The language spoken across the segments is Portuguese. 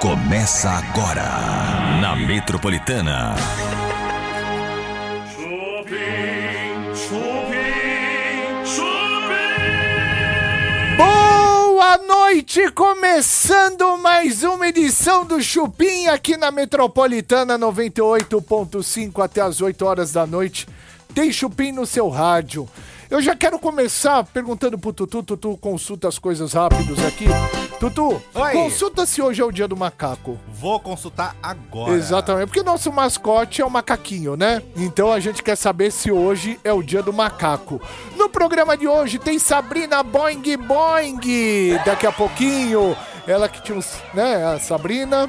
Começa agora na Metropolitana. Chupim, chupim, chupim. Boa noite, começando mais uma edição do Chupim aqui na Metropolitana 98.5 até as 8 horas da noite. Tem Chupim no seu rádio. Eu já quero começar perguntando pro Tutu, Tutu consulta as coisas rápidos aqui. Tutu, Oi. consulta se hoje é o dia do macaco. Vou consultar agora. Exatamente, porque nosso mascote é o macaquinho, né? Então a gente quer saber se hoje é o dia do macaco. No programa de hoje tem Sabrina Boing Boing, daqui a pouquinho. Ela que tinha uns, né, a Sabrina.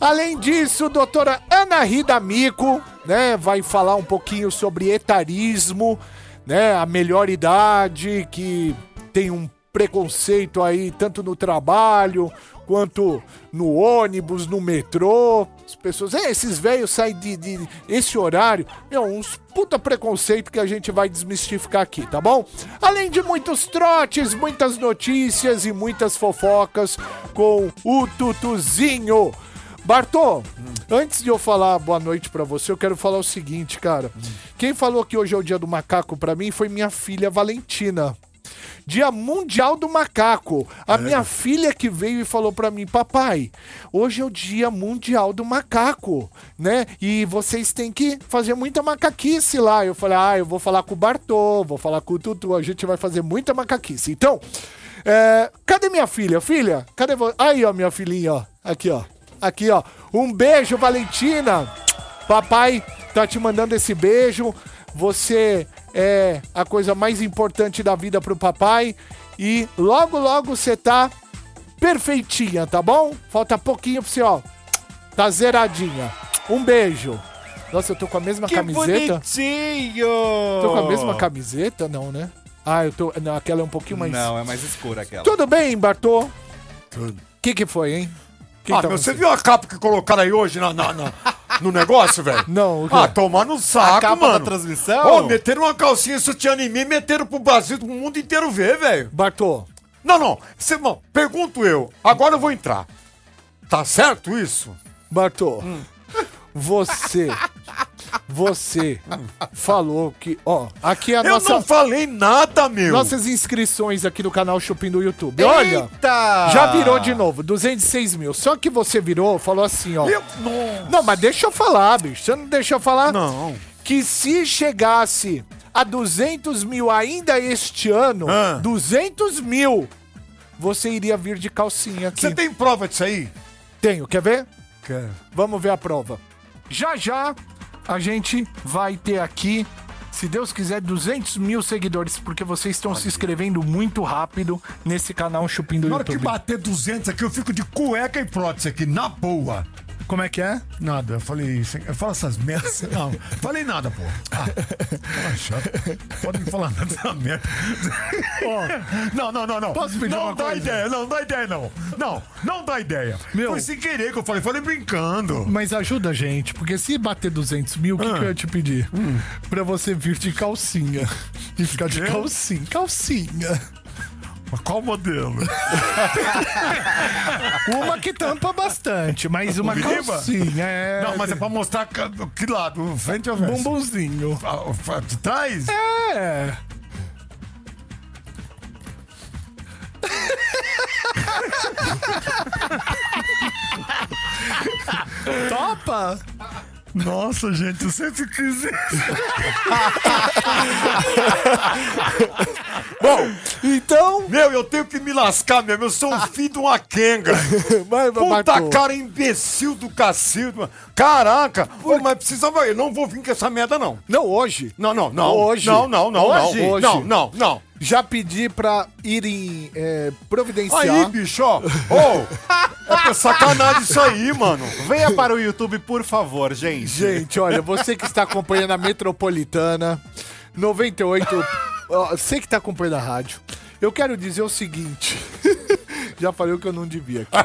Além disso, doutora Ana Rida Mico, né, vai falar um pouquinho sobre etarismo, né, a melhor idade, que tem um preconceito aí tanto no trabalho quanto no ônibus, no metrô. As pessoas, é, esses velhos saem de, de esse horário. Meu, uns puta preconceito que a gente vai desmistificar aqui, tá bom? Além de muitos trotes, muitas notícias e muitas fofocas com o Tutuzinho. Bartô, antes de eu falar boa noite pra você, eu quero falar o seguinte, cara. Quem falou que hoje é o dia do macaco pra mim foi minha filha Valentina. Dia Mundial do Macaco. A minha filha que veio e falou pra mim, papai, hoje é o Dia Mundial do Macaco, né? E vocês têm que fazer muita macaquice lá. Eu falei, ah, eu vou falar com o Bartô, vou falar com o Tutu, a gente vai fazer muita macaquice. Então, é, cadê minha filha? Filha, cadê você? Aí, ó, minha filhinha, ó. Aqui, ó. Aqui, ó. Um beijo, Valentina. Papai tá te mandando esse beijo. Você é a coisa mais importante da vida pro papai. E logo, logo você tá perfeitinha, tá bom? Falta pouquinho pra você, ó. Tá zeradinha. Um beijo. Nossa, eu tô com a mesma Que camiseta. bonitinho! Tô com a mesma camiseta, não, né? Ah, eu tô. Não, aquela é um pouquinho mais. Não, é mais escura aquela. Tudo bem, Bartô? Tudo. O que, que foi, hein? Que Ah, tá meu, você viu a capa que colocaram aí hoje na, na- na- no negócio, velho? Não, o quê? Ah, tomar no saco, A capa mano. da transmissão? Ô, meteram uma calcinha sutiã em mim e meteram pro Brasil, pro mundo inteiro ver, velho. Bartô, Não, não. Cê, não. Pergunto eu. Agora eu vou entrar. Tá certo isso? Bartô, você, você falou que, ó, aqui é a eu nossa, não falei nada, meu. nossas inscrições aqui no canal Chupim do YouTube. Olha, Eita! já virou de novo, 206 mil. Só que você virou, falou assim, ó. Eu- não. Não, mas deixa eu falar, bicho. Você não deixa eu falar? Não. Que se chegasse a 200 mil ainda este ano, Ah. 200 mil, você iria vir de calcinha aqui. Você tem prova disso aí? Tenho, quer ver? Quero. Vamos ver a prova. Já já a gente vai ter aqui, se Deus quiser, 200 mil seguidores, porque vocês estão se inscrevendo muito rápido nesse canal Chupim do Na hora que bater 200 aqui, eu fico de cueca e prótese aqui, na boa. Como é que é? Nada, eu falei, eu falo essas merdas. Não, falei nada, pô. Ah, fala chato. Pode me falar nada dessa merda. não, não, não, não. Posso pedir não uma dá coisa? ideia, não dá ideia, não. Não, não dá ideia. Meu. Foi sem querer que eu falei, falei brincando. Mas ajuda a gente, porque se bater 200 mil, o que, que eu ia te pedir? Pra você vir de calcinha. E ficar de calcinha. Calcinha. Mas qual modelo? Uma que tampa bastante, mas uma Biriba? calcinha. É... Não, mas é pra mostrar que, lado, frente ou verso? Bumbumzinho. Ah, De trás? É. Topa? Nossa, gente, eu sempre quis Bom, então. Meu, eu tenho que me lascar mesmo. Eu sou um filho de uma quenga. Puta cara imbecil do cacildo, mano. Caraca, Ô, mas precisava. Eu não vou vir com essa merda, não. Não, hoje. Não, não, não. Hoje. Não, não, não, não. Hoje. Não, não, não. Já pedi pra irem é, providenciar. Aí, bicho, ó. Ô, é pra sacanagem isso aí, mano. Venha para o YouTube, por favor, gente. Gente, olha, você que está acompanhando a Metropolitana 98, ó, você que está acompanhando a rádio, eu quero dizer o seguinte. Já falei o que eu não devia aqui.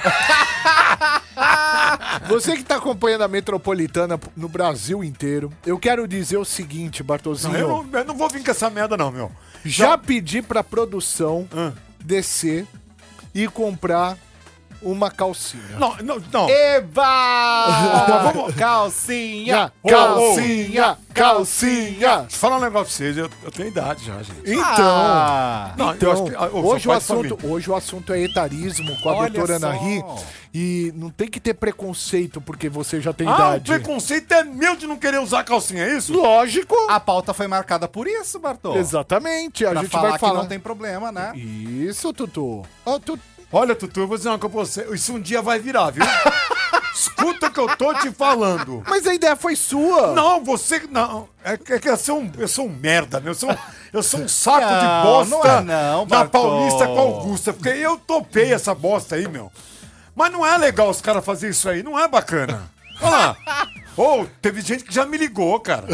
Você que está acompanhando a Metropolitana no Brasil inteiro, eu quero dizer o seguinte, Bartosinho. Eu não, eu não vou vir com essa merda, não, meu. Já pedi pra produção Ah. descer e comprar uma calcinha. Não, não, não. Eba! mas vamos- Calcinha! calcinha, calcinha. Deixa eu falar um negócio pra vocês. Eu, eu tenho idade já, gente. Então, Ah, Não, então, eu acho que. ah, ô, hoje, o assunto, hoje o assunto é etarismo com a Olha doutora só. Ana Ri. E não tem que ter preconceito porque você já tem Ah, o idade. preconceito é meu de não querer usar calcinha, é isso? Lógico. a pauta foi marcada por isso, Bartô. Exatamente. A Pra gente falar vai falar. que não tem problema, né? Isso, Tutu. Ó, tu... Olha, Tutu, eu vou dizer uma coisa pra você. Isso um dia vai virar, viu? Escuta o que eu tô te falando. Mas a ideia foi sua. Não, você. Não. É que, é eu, sou um, eu sou um merda, meu. Eu sou um, eu sou um saco Não, de bosta não é não, na. Paulista com a Augusta. Porque eu topei essa bosta aí, meu. Mas não é legal os caras fazerem isso aí. Não é bacana. Olha lá. Ô, teve gente que já me ligou, cara.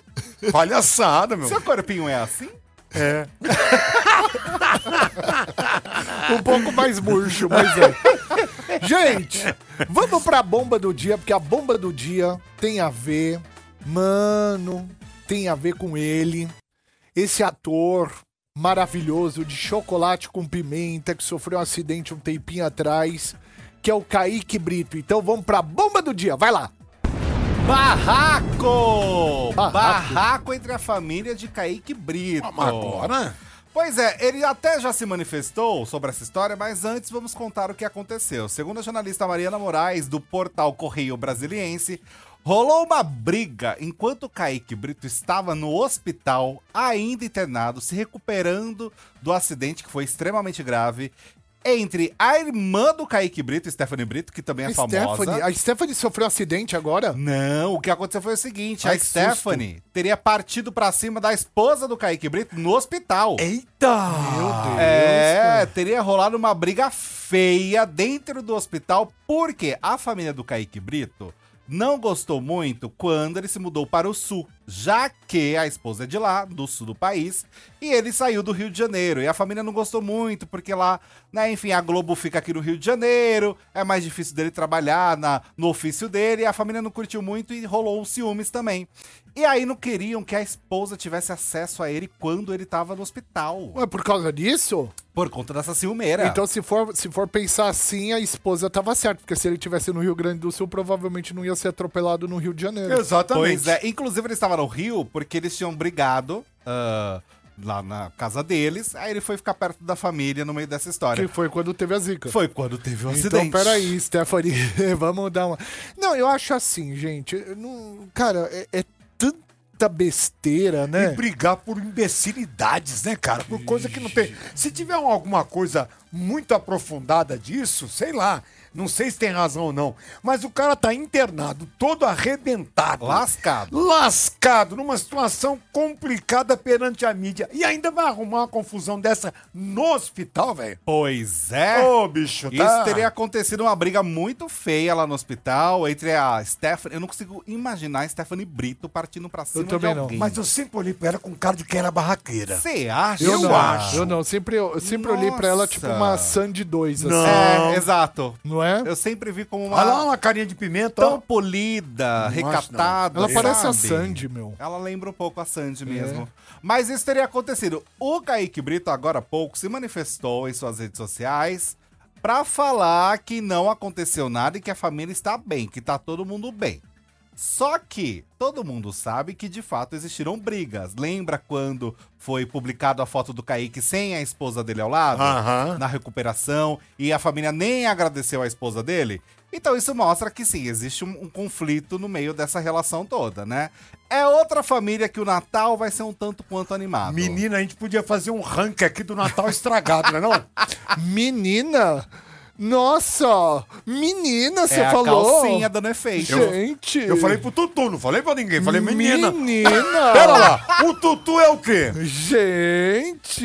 Palhaçada, meu. Seu corpinho é assim? É. Um pouco mais murcho, mas é. Gente, vamos pra bomba do dia, porque a bomba do dia tem a ver, mano, tem a ver com ele. Esse ator maravilhoso de chocolate com pimenta que sofreu um acidente um tempinho atrás, que é o Kaique Brito. Então vamos pra bomba do dia, vai lá. Barraco! Barraco. Barraco entre a família de Kaique Brito. Agora. Pois é, ele até já se manifestou sobre essa história, mas antes vamos contar o que aconteceu. Segundo a jornalista Mariana Moraes, do portal Correio Brasiliense, rolou uma briga enquanto Kaique Brito estava no hospital, ainda internado, se recuperando do acidente que foi extremamente grave, entre a irmã do Kaique Brito, Stephanie Brito, que também é A famosa. Stephanie, a Stephanie sofreu um acidente agora? Não, o que aconteceu foi o seguinte: Ai, a Stephanie teria partido pra cima da esposa do Kaique Brito no hospital. Eita! Meu Deus. É, teria rolado uma briga feia dentro do hospital, porque a família do Kaique Brito não gostou muito quando ele se mudou para o sul, já que a esposa é de lá, do sul do país, e ele saiu do Rio de Janeiro. E a família não gostou muito, porque lá, né, enfim, a Globo fica aqui no Rio de Janeiro, é mais difícil dele trabalhar na, no ofício dele, e a família não curtiu muito e rolou uns ciúmes também. E aí não queriam que a esposa tivesse acesso a ele quando ele tava no hospital. Ué, por causa disso? Por conta dessa ciumeira. Então, se for, se for pensar assim, a esposa tava certa, porque se ele tivesse no Rio Grande do Sul, provavelmente não ia ser atropelado no Rio de Janeiro. Exatamente. Pois é, inclusive ele estava no Rio porque eles tinham brigado ah, lá na casa deles, aí ele foi ficar perto da família no meio dessa história. Que foi quando teve a zica. Foi quando teve o Então, acidente. peraí, Stephanie, vamos dar uma. Não, eu acho assim, gente. Não... Cara, é, é tanta besteira, E né? brigar por imbecilidades, né, cara? Por coisa que não tem. Se tiver alguma coisa muito aprofundada disso, sei lá. Não sei se tem razão ou não. Mas o cara tá internado, todo arrebentado. Lascado. Lascado, numa situação complicada perante a mídia. E ainda vai arrumar uma confusão dessa no hospital, velho? Pois é. Ô, bicho, tá... Isso teria acontecido uma briga muito feia lá no hospital entre a Stephanie. Eu não consigo imaginar a Stephanie Brito partindo pra cima também de não. alguém. Mas eu sempre olhei pra ela com cara de que era barraqueira. Você acha? Eu, não, acho. Eu não, sempre, eu sempre olhei pra ela tipo uma Sandy 2, assim. Não. É, exato. Não é? Eu sempre vi como uma. Olha lá uma carinha de pimenta, tão ó. polida, recatada. Ela parece a? Sandy, meu. Ela lembra um pouco a Sandy É. mesmo. Mas isso teria acontecido. O Kaique Brito, agora há pouco, se manifestou em suas redes sociais pra falar que não aconteceu nada e que a família está bem, que tá todo mundo bem. Só que todo mundo sabe que de fato existiram brigas. Lembra quando foi publicado a foto do Kaique sem a esposa dele ao lado? Aham. Na recuperação e a família nem agradeceu a esposa dele? Então isso mostra que sim, existe um, um conflito no meio dessa relação toda, né? É outra família que o Natal vai ser um tanto quanto animado. Menina, a gente podia fazer um ranking aqui do Natal estragado, não é não? Menina! Nossa! Menina, você é a falou? calcinha dando efeito. Gente! Eu falei pro Tutu, não falei pra ninguém, falei menina. Menina! Pera lá, o Tutu é o quê? Gente!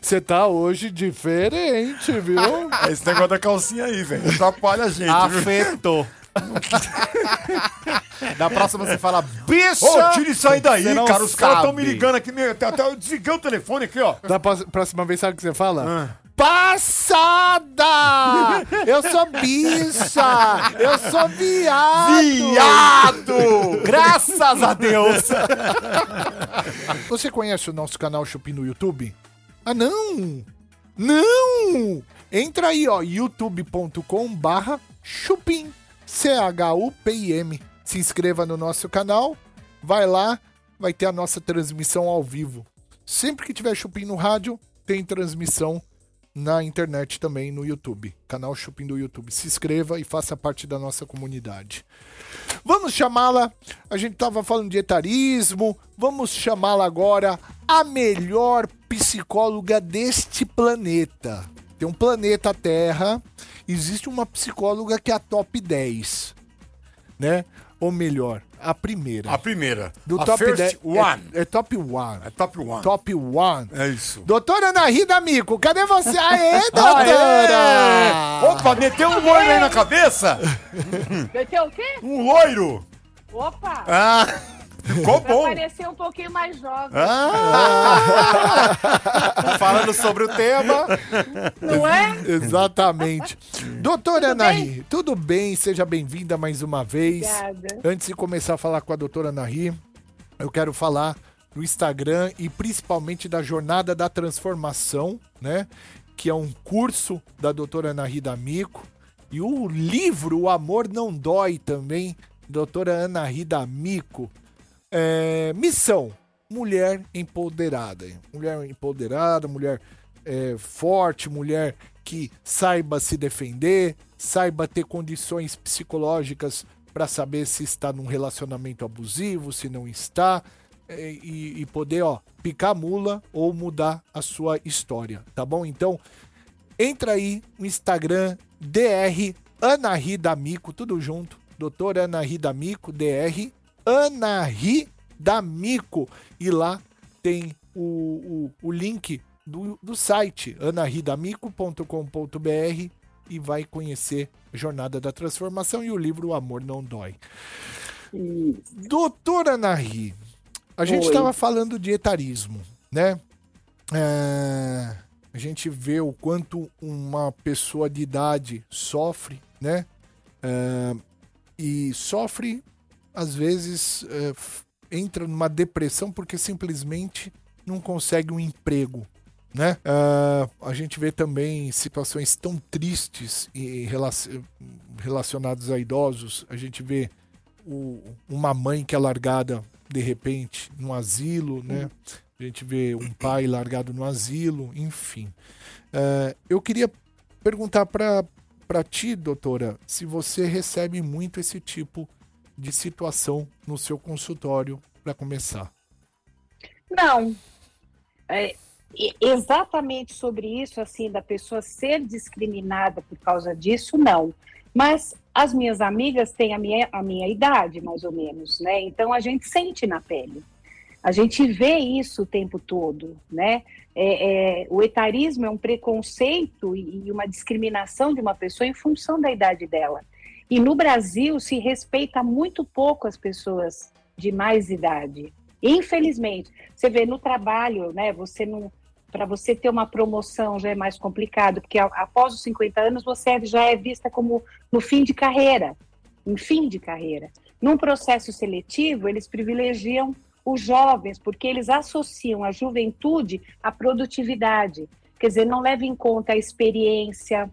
Você tá hoje diferente, viu? É esse negócio da calcinha aí, velho. Atrapalha a gente? Afetou. da próxima você fala, bicha! Ô, tira isso aí daí, cara. Os caras estão me ligando aqui. Até, até eu desliguei o telefone aqui, ó. Da pró- próxima vez, sabe o que você fala? Ah. Passada! Eu sou bicha! Eu sou viado! Viado! Graças a Deus! Você conhece o nosso canal Chupim no YouTube? Ah, não! Não! Entra aí, ó, youtube.com barra chupim, C-H-U-P-I-M. Se inscreva no nosso canal, vai lá, vai ter a nossa transmissão ao vivo. Sempre que tiver chupim no rádio, tem transmissão na internet também, no YouTube. Canal Chupim do YouTube. Se inscreva e faça parte da nossa comunidade. Vamos chamá-la. A gente estava falando de etarismo. Vamos chamá-la agora a melhor psicóloga deste planeta. Tem um planeta Terra. Existe uma psicóloga que é a top 10. Né? Ou melhor, a primeira. A primeira. Do a top first 10. one. É, é top 1. É top one. Top 1. É isso. Doutora Ana Rida Mico, cadê você? Aê, doutora! Aê! Opa, meteu um loiro aí na cabeça? Meteu o quê? Um loiro! Opa! Ah, ficou bom. parecer um pouquinho mais jovem, Falando sobre o tema. não é? Exatamente. Doutora Ana Ri, tudo bem? Seja bem-vinda mais uma vez. Obrigada. Antes de começar a falar com a doutora Ana Ri, eu quero falar do Instagram e principalmente da Jornada da Transformação, né? Que é um curso da doutora Ana Ri D'Amico. E o livro O Amor Não Dói também, doutora Ana Ri D'Amico. É, missão: mulher empoderada. Mulher empoderada, mulher é, forte, mulher que saiba se defender, saiba ter condições psicológicas para saber se está num relacionamento abusivo, se não está, é, e, e poder ó, picar mula ou mudar a sua história, tá bom? Então, entra aí no Instagram, DR Ana Ri D'Amico, tudo junto. Doutora Ana Ri D'Amico, DR Ana Ri D'Amico. E lá tem o, o, o link do, do site anaridamico.com.br e vai conhecer a Jornada da Transformação e o livro O Amor Não Dói. Doutora Ana Ri, a gente estava falando de etarismo, né? É, a gente vê o quanto uma pessoa de idade sofre, né? É, e sofre, às vezes, é, entra numa depressão porque simplesmente não consegue um emprego, né? É, a gente vê também situações tão tristes e relac- relacionadas a idosos. A gente vê o- uma mãe que é largada de repente num asilo, né? A gente vê um pai largado no asilo, enfim. É, eu queria perguntar para para ti, doutora, se você recebe muito esse tipo de situação no seu consultório para começar. Não. É, exatamente sobre isso, assim, da pessoa ser discriminada por causa disso, não. Mas as minhas amigas têm a minha, a minha idade, mais ou menos, né? Então a gente sente na pele. A gente vê isso o tempo todo, né? É, é, o etarismo é um preconceito e uma discriminação de uma pessoa em função da idade dela. E no Brasil se respeita muito pouco as pessoas de mais idade. Infelizmente, você vê no trabalho, né? Você não, para você ter uma promoção já é mais complicado, porque após os 50 anos você já é vista como no fim de carreira, em fim de carreira. Num processo seletivo, eles privilegiam os jovens, porque eles associam a juventude à produtividade. Quer dizer, não leva em conta a experiência,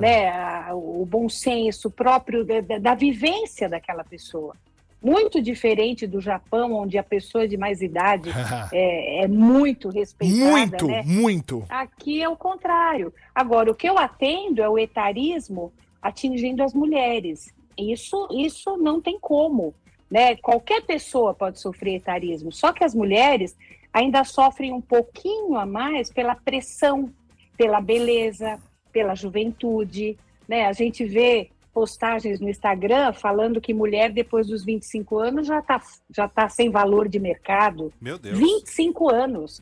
né, a- o bom senso próprio da, da- da vivência daquela pessoa. Muito diferente do Japão, onde a pessoa de mais idade é, é muito respeitada. muito, né? muito. Aqui é o contrário. Agora, o que eu atendo é o etarismo atingindo as mulheres. Isso, isso não tem como. Né? Qualquer pessoa pode sofrer etarismo, só que as mulheres ainda sofrem um pouquinho a mais pela pressão, pela beleza, pela juventude. Né? A gente vê postagens no Instagram falando que mulher depois dos 25 anos já está já tá sem valor de mercado. Meu Deus. 25 anos.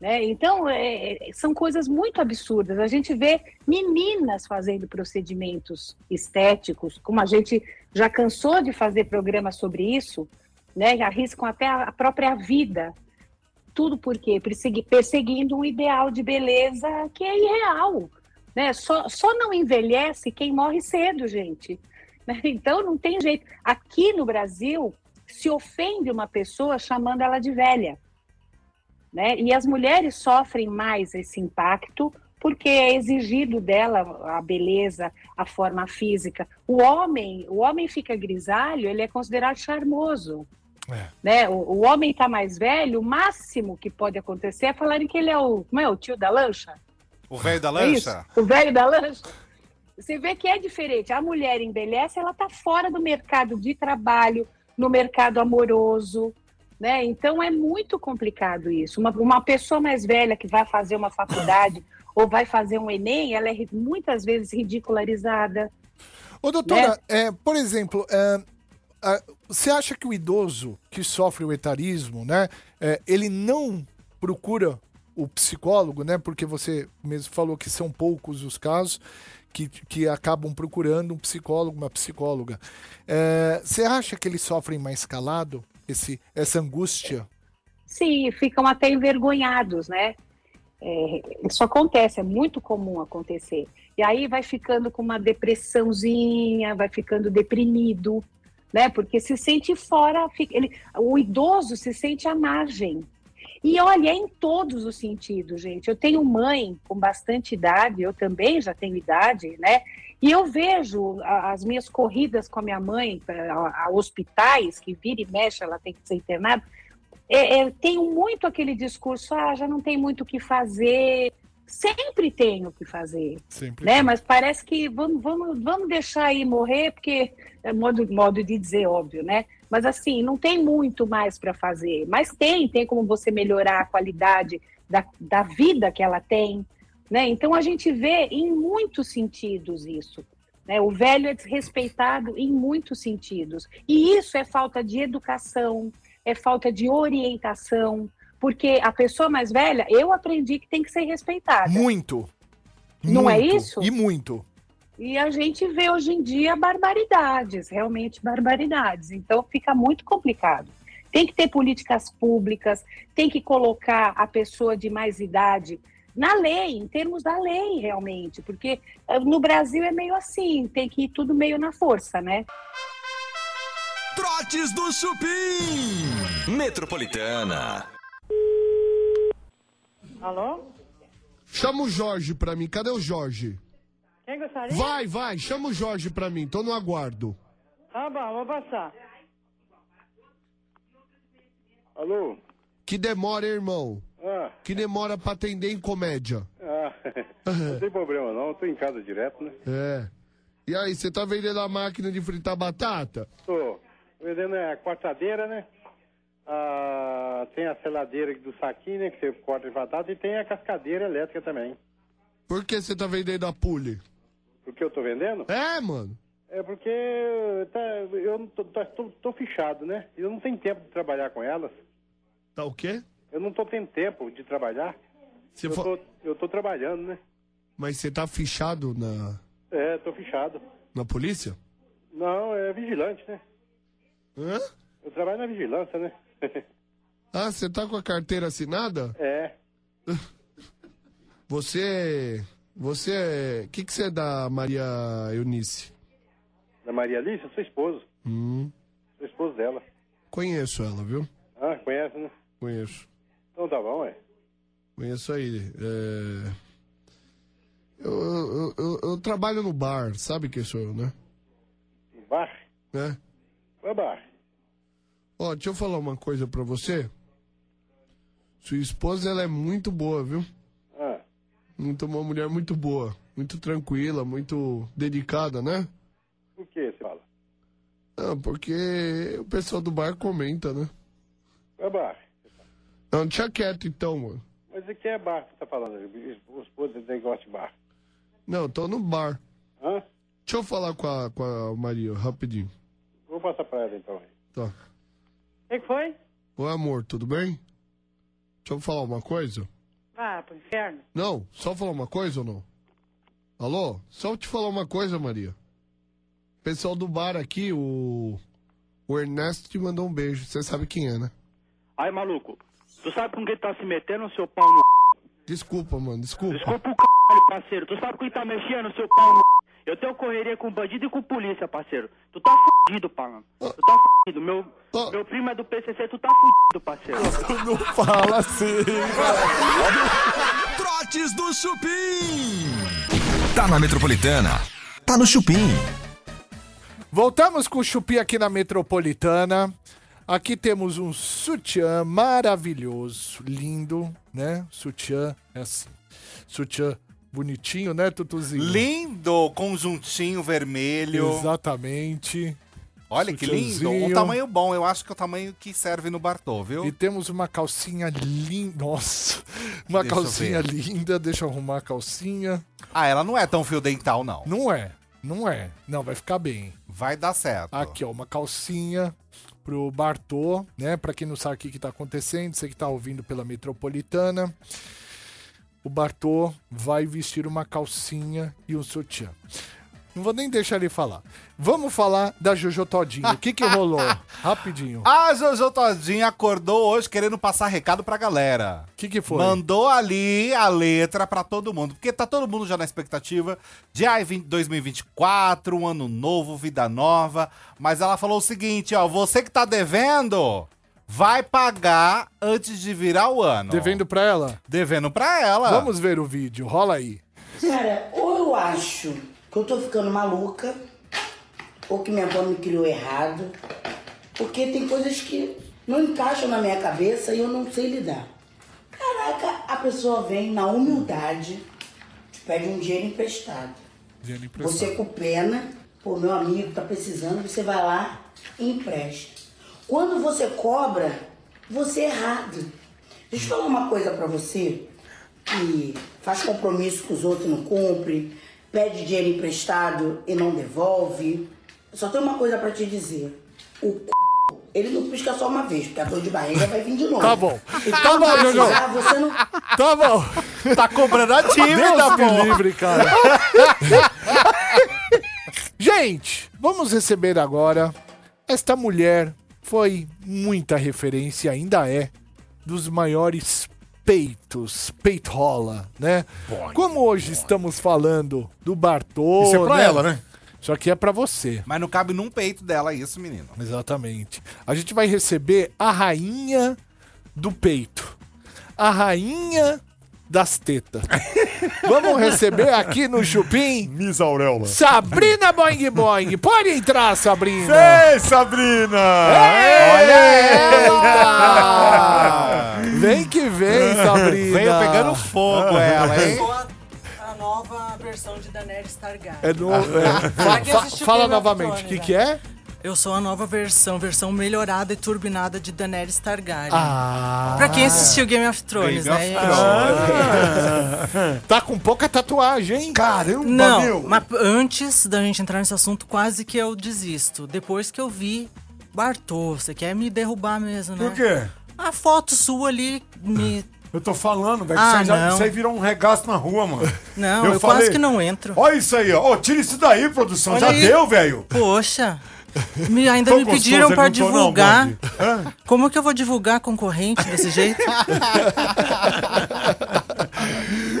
Né? Então, é, é, são coisas muito absurdas. A gente vê meninas fazendo procedimentos estéticos, como a gente já cansou de fazer programas sobre isso, né? arriscam até a a própria vida. Tudo por quê? Persegui- Perseguindo um ideal de beleza que é irreal. Né? Só, só não envelhece quem morre cedo, gente. Né? Então, não tem jeito. Aqui no Brasil, se ofende uma pessoa chamando ela de velha. Né? E as mulheres sofrem mais esse impacto porque é exigido dela a beleza, a forma física. O homem, o homem fica grisalho, ele é considerado charmoso. É. Né? O, o homem está mais velho, o máximo que pode acontecer é falarem que ele é o, como é, o tio da lancha. O velho da É lancha? O velho da lancha. Você vê que é diferente. A mulher envelhece, ela está fora do mercado de trabalho, no mercado amoroso. Né? Então é muito complicado isso. Uma, uma pessoa mais velha que vai fazer uma faculdade ou vai fazer um Enem, ela é muitas vezes ridicularizada. Ô, doutora, Né? é, por exemplo, é, a- você acha que o idoso que sofre o etarismo, né, é, ele não procura o psicólogo, né? Porque você mesmo falou que são poucos os casos que, que acabam procurando um psicólogo, uma psicóloga. É, você acha que eles sofrem mais calado esse, essa angústia? Sim, ficam até envergonhados, né? É, isso acontece, é muito comum acontecer. E aí vai ficando com uma depressãozinha, vai ficando deprimido, né? Porque se sente fora, fica- ele, o idoso se sente à margem. E olha, é em todos os sentidos, gente. Eu tenho mãe com bastante idade, eu também já tenho idade, né? E eu vejo as minhas corridas com a minha mãe a, a hospitais, que vira e mexe, ela tem que ser internada. É, é, tenho muito aquele discurso, ah, já não tem muito o que fazer. Sempre tenho o que fazer, Sempre. né? Mas parece que vamos, vamos, vamos deixar aí morrer, porque é modo, modo de dizer, óbvio, né? Mas assim, não tem muito mais para fazer. Mas tem, tem como você melhorar a qualidade da, da vida que ela tem, né? Então a gente vê em muitos sentidos isso. Né? O velho é desrespeitado em muitos sentidos. E isso é falta de educação, é falta de orientação, porque a pessoa mais velha, eu aprendi que tem que ser respeitada. Muito. Não é Muito. isso? E muito. E a gente vê hoje em dia barbaridades, realmente barbaridades. Então fica muito complicado. Tem que ter políticas públicas, tem que colocar a pessoa de mais idade na lei, em termos da lei, realmente, porque eh, no Brasil é meio assim, tem que ir tudo meio na força, né? Trotes do Chupim. Metropolitana. Alô? Chama o Jorge pra mim. Cadê o Jorge? Quem gostaria? Vai, vai, chama o Jorge pra mim. Tô no aguardo. Tá bom, vou passar. Alô? Que demora, hein, irmão. Ah, Que demora pra atender em comédia. ah, não tem problema não, eu tô em casa direto, né? É. E aí, você tá vendendo a máquina de fritar batata? Tô vendendo a cortadeira, né? Ah, tem a seladeira do saquinho, né? Que você corta de batata e tem a cascadeira elétrica também. Por que você tá vendendo a pule? Por que eu tô vendendo? É, mano. É porque tá, eu não tô, tô, tô, tô fichado, né? Eu não tenho tempo de trabalhar com elas. Tá o quê? Eu não tô tendo tempo de trabalhar. Você Eu fa- tô, eu tô trabalhando, né? Mas você tá fichado na, É, tô fichado. na polícia? Não, é vigilante, né? Hã? Eu trabalho na vigilância, né? Ah, você tá com a carteira assinada? é. Você. Você é. O que, que você é da Maria Eunice? Da Maria Alice, eu sou esposo. Hum. Sou esposo dela. Conheço ela, viu? Ah, conhece, né? Conheço. Então tá bom, ué. Conheço aí. É... Eu, eu, eu, eu trabalho no bar, sabe quem sou eu, né? Bar? né? Qual é bar? Ó, deixa eu falar uma coisa pra você. Sua esposa, ela é muito boa, viu? Ah, Muito, uma mulher muito boa. Muito tranquila, muito dedicada, né? por que você fala? Não, porque o pessoal do bar comenta, né? É bar? Não, deixa quieto então, mano. Mas o que é bar que você tá falando? O esposo dele negócio de bar. Não, tô no bar. Hã? Deixa eu falar com a, com a Maria, rapidinho. Vou passar pra ela então. aí. Tá. O que que foi? Oi, amor, tudo bem? Deixa eu falar uma coisa. Ah, pro inferno. Não, só falar uma coisa ou não? Alô? Só te falar uma coisa, Maria. Pessoal do bar aqui, o. O Ernesto te mandou um beijo. Você sabe quem é, né? Aí, maluco, tu sabe com quem tá se metendo, seu pau no Desculpa, mano, desculpa. Desculpa o caralho, parceiro. Tu sabe com quem tá mexendo, seu pau no Eu tenho correria com bandido e com polícia, parceiro. Tu tá f... fudido, Palan. Tu tá fudido. Meu, meu primo é do PCC, tu tá fudido, parceiro. Não fala assim. Trotes do Chupim. Tá na Metropolitana. Tá no Chupim. Voltamos com o Chupi aqui na Metropolitana. Aqui temos um sutiã maravilhoso, lindo, né? Sutiã é assim. Sutiã bonitinho, né, Tutuzinho? Lindo, conjuntinho vermelho. Exatamente. Olha que lindo. Um tamanho bom. Eu acho que é o tamanho que serve no Bartô, viu? E temos uma calcinha linda. Nossa, uma Deixa calcinha linda. Deixa eu arrumar a calcinha. Ah, ela não é tão fio dental, não. Não é, não é. Não, vai ficar bem. Vai dar certo. Aqui, ó, uma calcinha pro Bartô, né? Pra quem não sabe o que, que tá acontecendo, você que tá ouvindo pela Metropolitana. O Bartô vai vestir uma calcinha e um sutiã. Não vou nem deixar ele falar. Vamos falar da Jojo Todinho. O que que rolou? Rapidinho. O A Jojo Todinha acordou hoje querendo passar recado pra galera. que que foi? Mandou ali a letra pra todo mundo. Porque tá todo mundo já na expectativa de ai, 20 2024, um ano novo, vida nova. Mas ela falou o seguinte, ó. Você que tá devendo, vai pagar antes de virar o ano. Devendo pra ela? Devendo pra ela. Vamos ver o vídeo. Rola aí. Cara, ou eu acho que eu tô ficando maluca, ou que minha avó me criou errado, porque tem coisas que não encaixam na minha cabeça e eu não sei lidar. Caraca, a pessoa vem na humildade, te pede um dinheiro emprestado. Dinheiro emprestado. Você com pena, pô, meu amigo tá precisando, você vai lá e empresta. Quando você cobra, você é errado. Deixa eu falar uma coisa pra você, que faz compromisso com os outros e não cumpre, pede dinheiro emprestado e não devolve. Só tenho uma coisa pra te dizer. O c... ele não pisca só uma vez, porque a dor de barriga vai vir de novo. Tá bom. E Tá bom, Jojo. você não... Tá bom. Tá cobrando a dívida, Deus me pô. livre, cara. Gente, vamos receber agora. Esta mulher foi muita referência, ainda é, dos maiores peitos, peitola, né? Como hoje estamos falando do Bartô. Isso é pra ela, né? Isso aqui é pra você. Mas não cabe num peito dela isso, menino. Exatamente. A gente vai receber a rainha do peito. A rainha das tetas. Vamos receber aqui no Chupim Miss Auréola. Sabrina Boing Boing. Pode entrar, Sabrina. Ei, Sabrina! Olha ela! Vem que vem, Sabrina. Veio pegando fogo ela, hein? A, nova versão de Daenerys Targaryen. É no- é, fa- fa- fala novamente, o que, que é? Eu sou a nova versão, versão melhorada e turbinada de Daenerys Targaryen. Ah. Pra quem assistiu Game of Thrones, Game né? of Tá com pouca tatuagem, hein? Caramba, Não, meu! mas antes da gente entrar nesse assunto, quase que eu desisto. Depois que eu vi, Bartô, você quer me derrubar mesmo, né? Por quê? A foto sua ali me. Eu tô falando, velho. Ah, isso, aí já- aí virou um regaço na rua, mano. Não, eu, quase que não entro. Olha isso aí, ó. Ô, tira isso daí, produção. Olha já aí. deu, velho. Poxa. Me, ainda Tô me pediram gostoso, não não, divulgar. Hã? Como que eu vou divulgar concorrente desse jeito?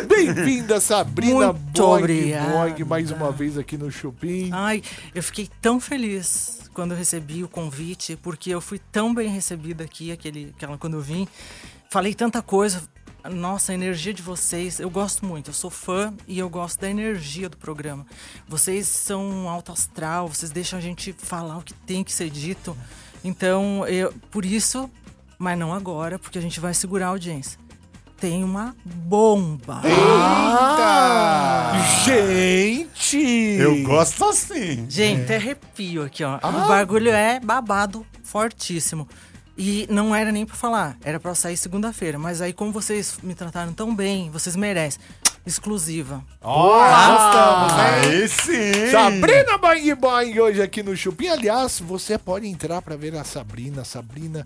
Bem-vinda, Sabrina Muito Boing obrigada. Boing, mais uma vez aqui no Chupim. Ai, eu fiquei tão feliz quando eu recebi o convite, porque eu fui tão bem recebida aqui, aquele, aquela, quando eu vim. Falei tanta coisa. Nossa, a energia de vocês, eu gosto muito, eu sou fã e eu gosto da energia do programa. Vocês são um alto astral, vocês deixam a gente falar o que tem que ser dito. Então, eu, por isso, mas não agora, porque a gente vai segurar a audiência. Tem uma bomba. Ah, gente! Eu gosto assim. Gente, até arrepio aqui, ó. O bagulho é babado fortíssimo. E não era nem pra falar, era pra sair segunda-feira. Mas aí, como vocês me trataram tão bem, vocês merecem. Exclusiva. Aí sim. Sabrina Boing Boing hoje aqui no Chupim. Aliás, você pode entrar pra ver a Sabrina. A Sabrina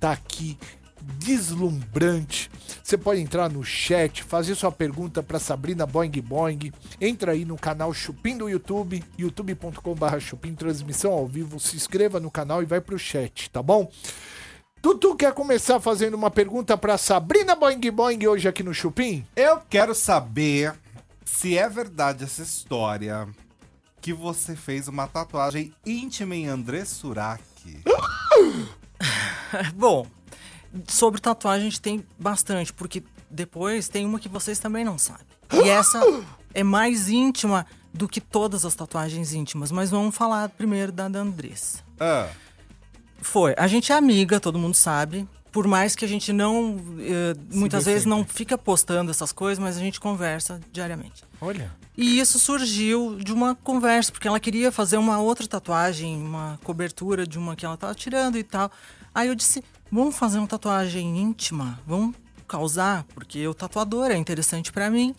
tá aqui deslumbrante. Você pode entrar no chat, fazer sua pergunta pra Sabrina Boing Boing. Entra aí no canal Chupim do YouTube, youtube.com.br Chupim, transmissão ao vivo. Se inscreva no canal e vai pro chat, tá bom? Tutu quer começar fazendo uma pergunta pra Sabrina Boing Boing hoje aqui no Chupim? Eu quero saber se é verdade essa história que você fez uma tatuagem íntima em André Surak. Bom, sobre tatuagem a gente tem bastante, porque depois tem uma que vocês também não sabem. E essa é mais íntima do que todas as tatuagens íntimas, mas vamos falar primeiro da da Andressa. Ah, Foi. A gente é amiga, todo mundo sabe. Por mais que a gente não. eh, muitas vezes não fica postando essas coisas, mas a gente conversa diariamente. Olha. E isso surgiu de uma conversa, porque ela queria fazer uma outra tatuagem, uma cobertura de uma que ela tava tirando e tal. Aí eu disse: vamos fazer uma tatuagem íntima, vamos causar, porque o tatuador é interessante pra mim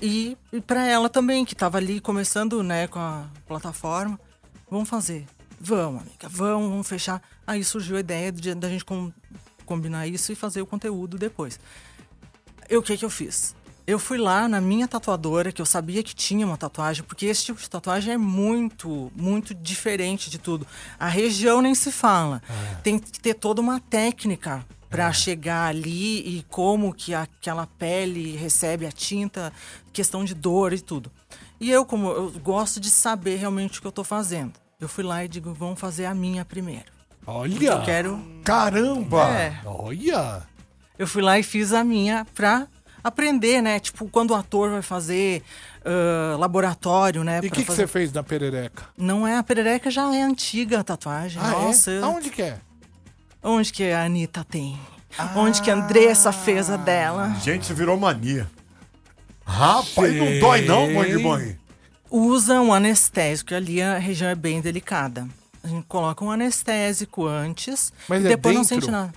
e, e para ela também, que tava ali começando, né, com a plataforma. Vamos fazer. Vamos, amiga, vamos, vamos fechar. Aí surgiu a ideia de, da gente com- combinar isso e fazer o conteúdo depois. Eu, o que que eu fiz? Eu fui lá na minha tatuadora, que eu sabia que tinha uma tatuagem, porque esse tipo de tatuagem é muito, muito diferente de tudo. A região nem se fala. Tem que ter toda uma técnica para chegar ali e como que aquela pele recebe a tinta, questão de dor e tudo. E eu, como eu gosto de saber realmente o que eu tô fazendo. Eu fui lá e digo, vamos fazer a minha primeiro. Olha! Eu quero Caramba! É. Olha! Eu fui lá e fiz a minha pra aprender, né? Tipo, quando o ator vai fazer ah, laboratório, né? E o que, que fazer- você fez na perereca? Não é, a perereca já é antiga a tatuagem. Ah, Nossa. é? Aonde que é? Onde que a Anitta tem? Onde que a Andressa fez a dela? Gente, virou mania. Rapaz, não dói não, Bang Bang? Usa um anestésico, ali a região é bem delicada. A gente coloca um anestésico antes Mas e é depois não dentro? sente nada.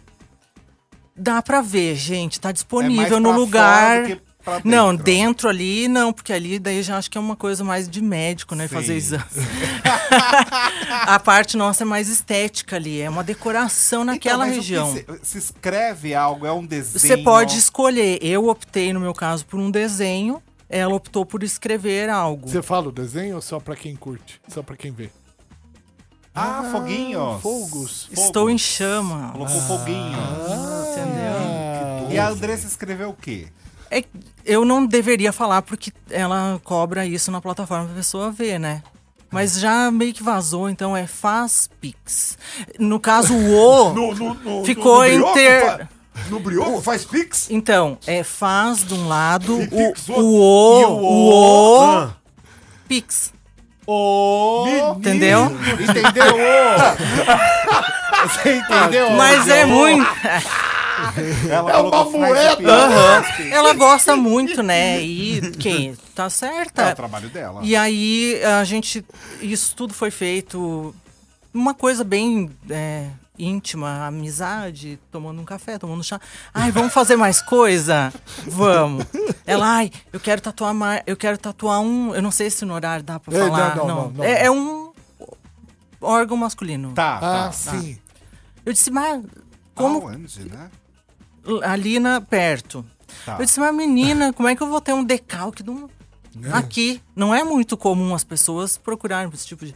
Dá pra ver, gente, tá É disponível no pra lugar. pra Não, dentro. dentro ali não, porque ali daí já acho que é uma coisa mais de médico, né? Sim. Fazer exame. a parte nossa é mais estética ali, é uma decoração naquela Então, mas o que região. Se, se escreve algo, é um desenho. Você pode escolher. Eu optei, no meu caso, por um desenho. Ela optou por escrever algo. Você fala o desenho ou só pra quem curte? Só pra quem vê? Ah, foguinhos. Fogos. Estou em chama. Colocou foguinho. Entendeu? E a Andressa escreveu o quê? É, eu não deveria falar porque ela cobra isso na plataforma pra pessoa ver, né? Mas já meio que vazou, então é faz pix. No caso, o O No, no, no, ficou inter... No brioco faz pix? Então, é faz de um lado, E o, pix o, outro. o, E o, o o, Ah. pix. Ô! Entendeu? Entendeu? Você entendeu? Mas é muito... Ela É uma moeda. Ela gosta muito, né? E quem? Tá É certa. o trabalho dela. E aí a gente. Isso tudo foi feito. Uma coisa bem é, íntima, amizade, tomando um café, tomando um chá. Ai, vamos fazer mais coisa? Vamos. Ela, ai, eu quero tatuar mais. Eu quero tatuar um. Eu não sei se no horário dá pra É, não, falar. não, não, não. É, é um órgão masculino. Tá, Ah, tá. sim. Eu disse, mas como Aonde, né? ali na perto. Tá. Eu disse, mas menina, como é que eu vou ter um decalque de um... aqui? Não é muito comum as pessoas procurarem esse tipo de.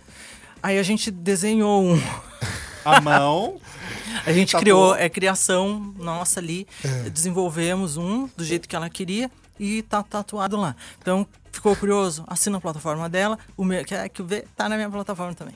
Aí a gente desenhou um. A mão. A gente Tatuou. criou, é criação nossa ali. Desenvolvemos um do jeito que ela queria e tá tatuado lá. Então, ficou curioso? Assina a plataforma dela. O meu, quer que ver? Tá na minha plataforma também.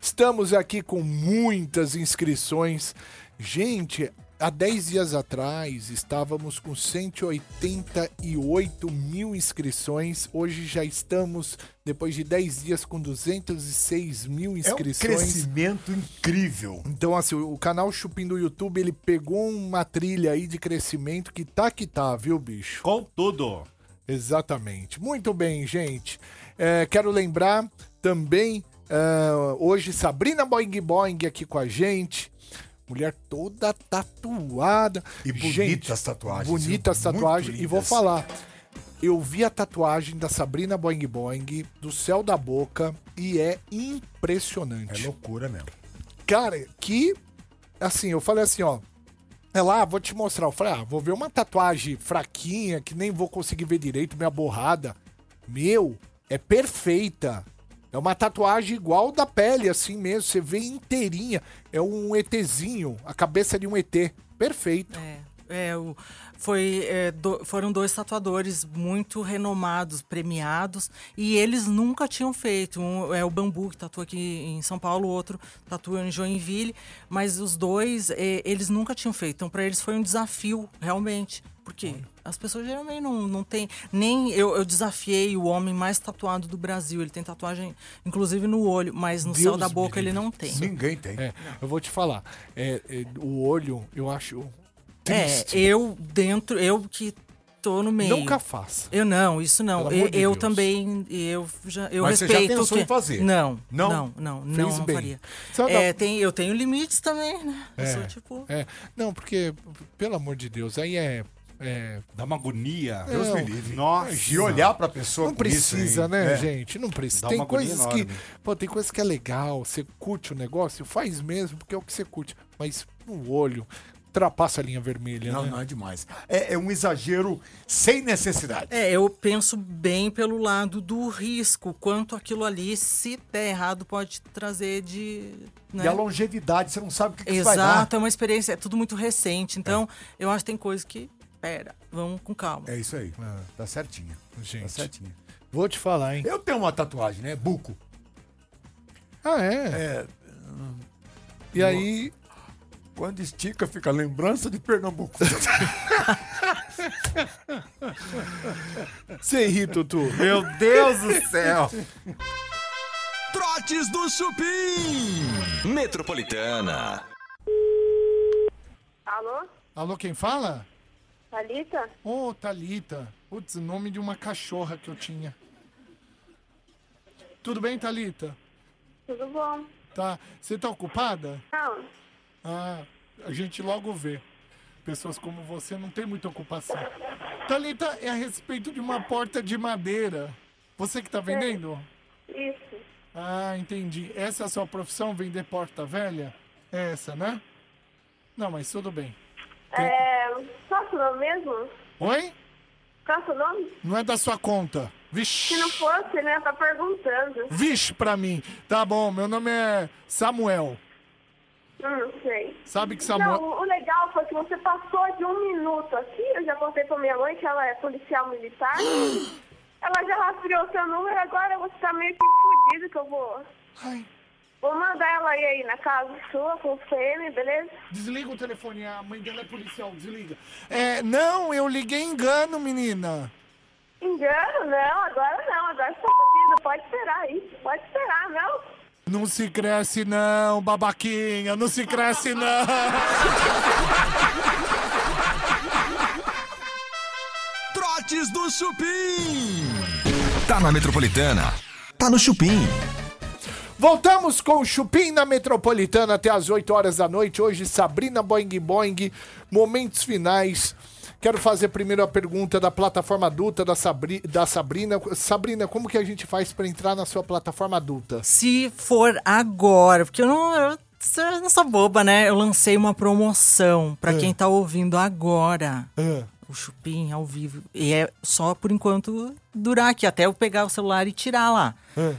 Estamos aqui com muitas inscrições. Gente, há 10 dias atrás estávamos com 188 mil inscrições. Hoje já estamos, depois de 10 dias, com 206 mil É um inscrições. crescimento incrível. Então, assim, o canal Chupim do YouTube, ele pegou uma trilha aí de crescimento que tá que tá, viu, bicho? Com tudo. Exatamente. Muito bem, gente. É, quero lembrar também, é, hoje, Sabrina Boing Boing aqui com a gente. Mulher toda tatuada. E bonitas tatuagens, Bonitas tatuagens. E vou falar. Eu vi a tatuagem da Sabrina Boing Boing do céu da boca e é impressionante. É loucura mesmo. Cara, que. Assim, eu falei assim, ó. Ela, ah, vou te mostrar. Eu falei, ah, vou ver uma tatuagem fraquinha, que nem vou conseguir ver direito, minha borrada. Meu, é perfeita. É uma tatuagem igual da pele, assim mesmo. Você vê inteirinha. É um ETzinho, a cabeça de um ET. Perfeito. É, é o, foi, é, do- foram dois tatuadores muito renomados, premiados, e eles nunca tinham feito. Um é o Bambu, que tatua aqui em São Paulo, o outro tatua em Joinville, mas os dois, é, eles nunca tinham feito. Então, para eles foi um desafio, realmente. Porque as pessoas geralmente não, não têm. Nem eu, eu desafiei o homem mais tatuado do Brasil. Ele tem tatuagem, inclusive no olho, mas no céu Deus da me boca ele não tem. Ninguém tem. É, eu vou te falar. é, é, o olho, eu acho É, triste. eu dentro, eu que tô no meio. Nunca faça. Eu não, isso não. Pelo Eu, amor de eu Deus. também, eu já, eu Mas você já respeito pensou que... em fazer? Não, Não? não, não, não, Fez não, bem. faria. É, tem, eu tenho limites também, né? Eu É, sou tipo... é. Não, porque, pelo amor de Deus, aí é. é Dá uma agonia. Deus me livre. Nossa. De olhar pra pessoa Não com isso, precisa, hein? né, É. gente? Não precisa. Dá Tem coisas que. enorme. Pô, tem coisas que é legal, você curte o negócio, faz mesmo, porque é o que você curte. Mas no olho, ultrapassa a linha vermelha, Não, né? não é demais. É, é um exagero sem necessidade. É, eu penso bem pelo lado do risco, quanto aquilo ali, se der errado, pode trazer de... Né? E a longevidade, você não sabe o que, que isso vai dar. Exato, é uma experiência, é tudo muito recente. Então, eu acho que tem coisas que... Pera, vamos com calma. É isso aí. Tá certinho. Gente. Tá certinho. Vou te falar, hein? Eu tenho uma tatuagem, né? Buco. Ah, é? É. E aí. Quando estica, fica a lembrança de Pernambuco. Você ri, Tutu. Meu Deus do céu. Trotes do Chupim. Metropolitana. Alô? Alô, quem fala? Thalita? Ô, Thalita. Putz, nome de uma cachorra que eu tinha. Tudo bem, Thalita? Tudo bom? Tá. Você tá ocupada? Não. Ah, a gente logo vê. Pessoas como você não tem muita ocupação. Thalita, é a respeito de uma porta de madeira. Você que tá vendendo? Isso. Ah, entendi. Essa é a sua profissão, vender porta velha? É essa, né? Não, mas tudo bem. É. Qual é o seu nome mesmo? Oi? Qual é o nome? Não é da sua conta. Vixe. Se não fosse, né? Tá perguntando. Vixe pra mim. Tá bom, meu nome é Samuel. Hum, não sei. Sabe que Não, Samuel. o legal foi que você passou de um minuto aqui. Eu já contei pra minha mãe que ela é policial militar. ela já rastreou seu número, agora você tá meio que fudido que eu vou. Ai. Vou mandar ela ir aí na casa sua com o CM, beleza? Desliga o telefone, a mãe dela é policial, desliga. É, não, eu liguei engano, menina. Engano? Não, agora não, agora você tá fudido. Pode esperar aí, pode esperar, não? Não se cresce não, babaquinha, não se cresce não. Trotes do Chupim. Tá na Metropolitana. Tá no Chupim. Voltamos com o Chupim na Metropolitana até as 8 horas da noite. Hoje, Sabrina Boing Boing, momentos finais. Quero fazer primeiro a pergunta da plataforma adulta da, Sabri, da Sabrina. Sabrina, como que a gente faz pra entrar na sua plataforma adulta? Se for agora, porque eu não, eu, não sou boba, né? Eu lancei uma promoção pra É. quem tá ouvindo agora. É. O Chupim ao vivo. E é só por enquanto durar aqui, até eu pegar o celular e tirar lá. É.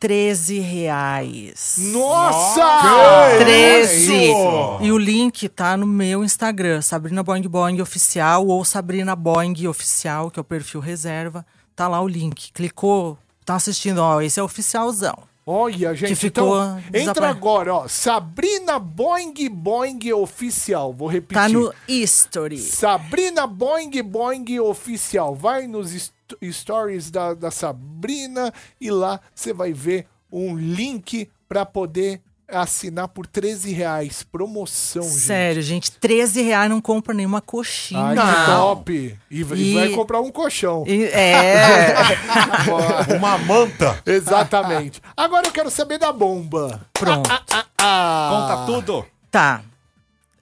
13 reais. Nossa! 13! isso? E o link tá no meu Instagram, Sabrina Boing Boing Oficial ou Sabrina Boing Oficial, que é o perfil reserva. Tá lá o link. Clicou, tá assistindo, ó, esse é oficialzão. Olha, gente, Que ficou então, entra agora, ó. Sabrina Boing Boing Oficial. Vou repetir. Tá no History. Sabrina Boing Boing Oficial. Vai nos stories da, da Sabrina e lá você vai ver um link pra poder assinar por 13 reais. Promoção, gente. Sério, gente, 13 reais não compra nenhuma coxinha. Ai, que top! E, e vai comprar um colchão. E- é. Uma manta. Exatamente. Agora eu quero saber da bomba. Pronto. Conta tudo. Tá.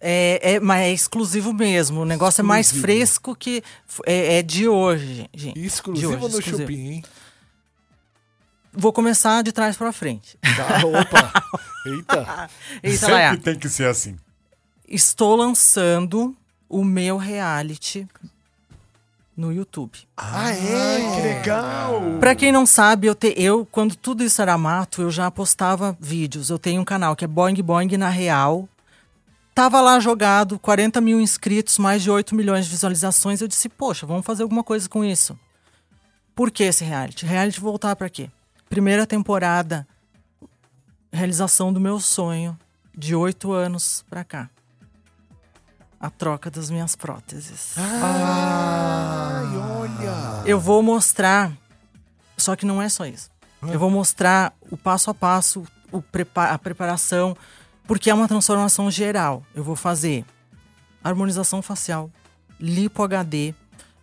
É, é, mas é exclusivo mesmo. O negócio é mais Exclusivo. fresco que. É, é de hoje, gente. Exclusivo hoje, no exclusivo. Chupim, hein? Vou começar de trás pra frente. Tá, opa. Eita. Eita, Sempre tem que ser assim. Estou lançando o meu reality no YouTube. Ah, é? Que legal. Pra quem não sabe, eu, te, eu, quando tudo isso era mato, eu já postava vídeos. Eu tenho um canal que é Boing Boing na Real. tava lá jogado, 40 mil inscritos, mais de 8 milhões de visualizações. Eu disse, poxa, vamos fazer alguma coisa com isso. Por que esse reality? Reality voltar para quê? Primeira temporada, realização do meu sonho, de oito anos pra cá. A troca das minhas próteses. Ai, olha. Eu vou mostrar, só que não é só isso. Eu vou mostrar o passo a passo, o a preparação, porque é uma transformação geral. Eu vou fazer harmonização facial, lipo HD,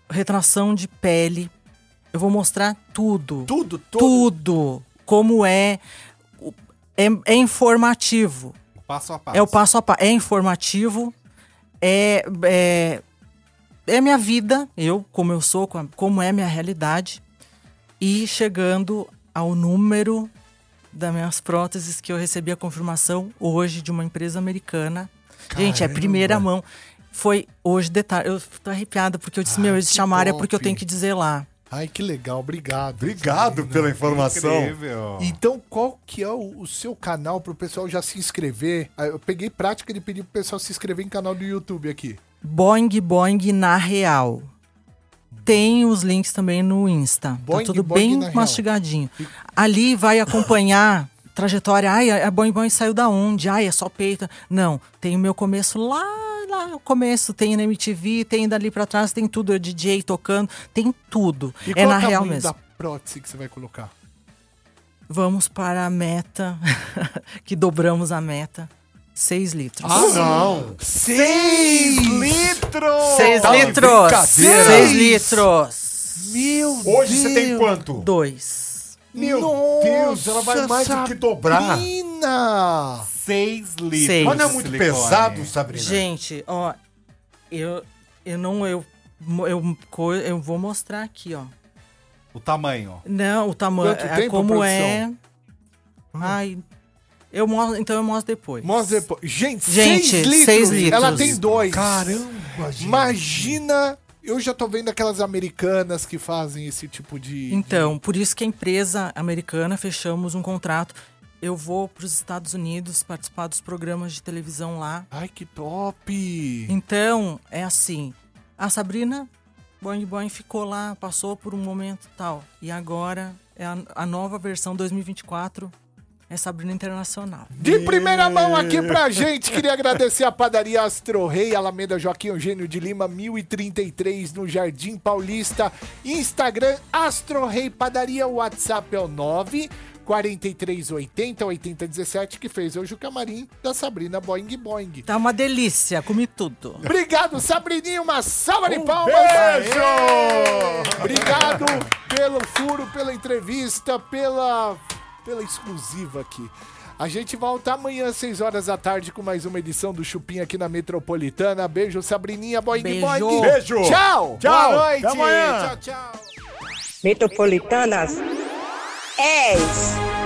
retração de pele. Eu vou mostrar tudo. Tudo, Tudo. Como é. É, é informativo. Passo a passo. É o passo a passo. É informativo. É, é, é minha vida, eu, como eu sou, como é minha realidade. E chegando ao número das minhas próteses que eu recebi a confirmação hoje de uma empresa americana. Gente, é Caramba. primeira mão. Foi hoje detalhe. Eu tô arrepiada porque eu disse, meu, eles que chamaram é porque eu tenho que dizer lá. Ai, que legal, obrigado. Obrigado pela informação. Incrível. Então, qual que é o, o seu canal pro pessoal já se inscrever? Ah, Eu peguei prática de pedir pro pessoal se inscrever em canal do YouTube aqui. Boing Boing na real. Tem os links também no Insta. Boing tá tudo Boing bem na real. mastigadinho. Ali vai acompanhar trajetória. Ai, a Boing Boing saiu da onde? Ai, é só peito. Não, tem o meu começo lá, lá no começo. Tem na MTV, tem dali pra trás, tem tudo. É DJ tocando, tem tudo. E é qual na o real mesmo. da prótese que você vai colocar? Vamos para a meta, que dobramos a meta. 6 litros. Ah, não. Seis litros! 6 Tá litros! brincadeira. 6 litros! Meu Hoje você tem quanto? Dois. Meu Deus, ela vai mais do que dobrar. Sabrina! 6 litros. Seis. Mas não é muito silicone. pesado, Sabrina? Gente, ó, eu, eu não, eu, eu, co- eu vou mostrar aqui, ó. O tamanho. Não, o tamanho, Quanto é tempo, como é. Ai, eu mostro, então eu mostro depois. Mostra depois. Gente, Gente, seis litros. seis litros. Ela tem dois. Caramba, gente. Imagina. Eu já tô vendo aquelas americanas que fazem esse tipo de. Então, por isso que a empresa americana fechamos um contrato. Eu vou para os Estados Unidos participar dos programas de televisão lá. Ai, que top! Então, é assim. A Sabrina Boing Boing ficou lá, passou por um momento tal. E agora é a, a nova versão 2024 é Sabrina Internacional. De primeira mão aqui pra gente, queria agradecer a padaria Astro Rei, Alameda Joaquim Eugênio de Lima, 1033, no Jardim Paulista. Instagram, Astro Rei Padaria, WhatsApp é o 9 4380 8017, que fez hoje o camarim da Sabrina Boing Boing. Tá uma delícia, comi tudo. Obrigado, Sabrininho, uma salva de palmas! beijo! Aê! Obrigado pelo furo, pela entrevista, pela, pela exclusiva aqui. A gente volta amanhã às 6 horas da tarde com mais uma edição do Chupim aqui na Metropolitana. Beijo, Sabrininha, Boing Beijo. Boing. Beijo. Tchau! Tchau. Boa noite. Até amanhã. Tchau, tchau. Metropolitanas 10.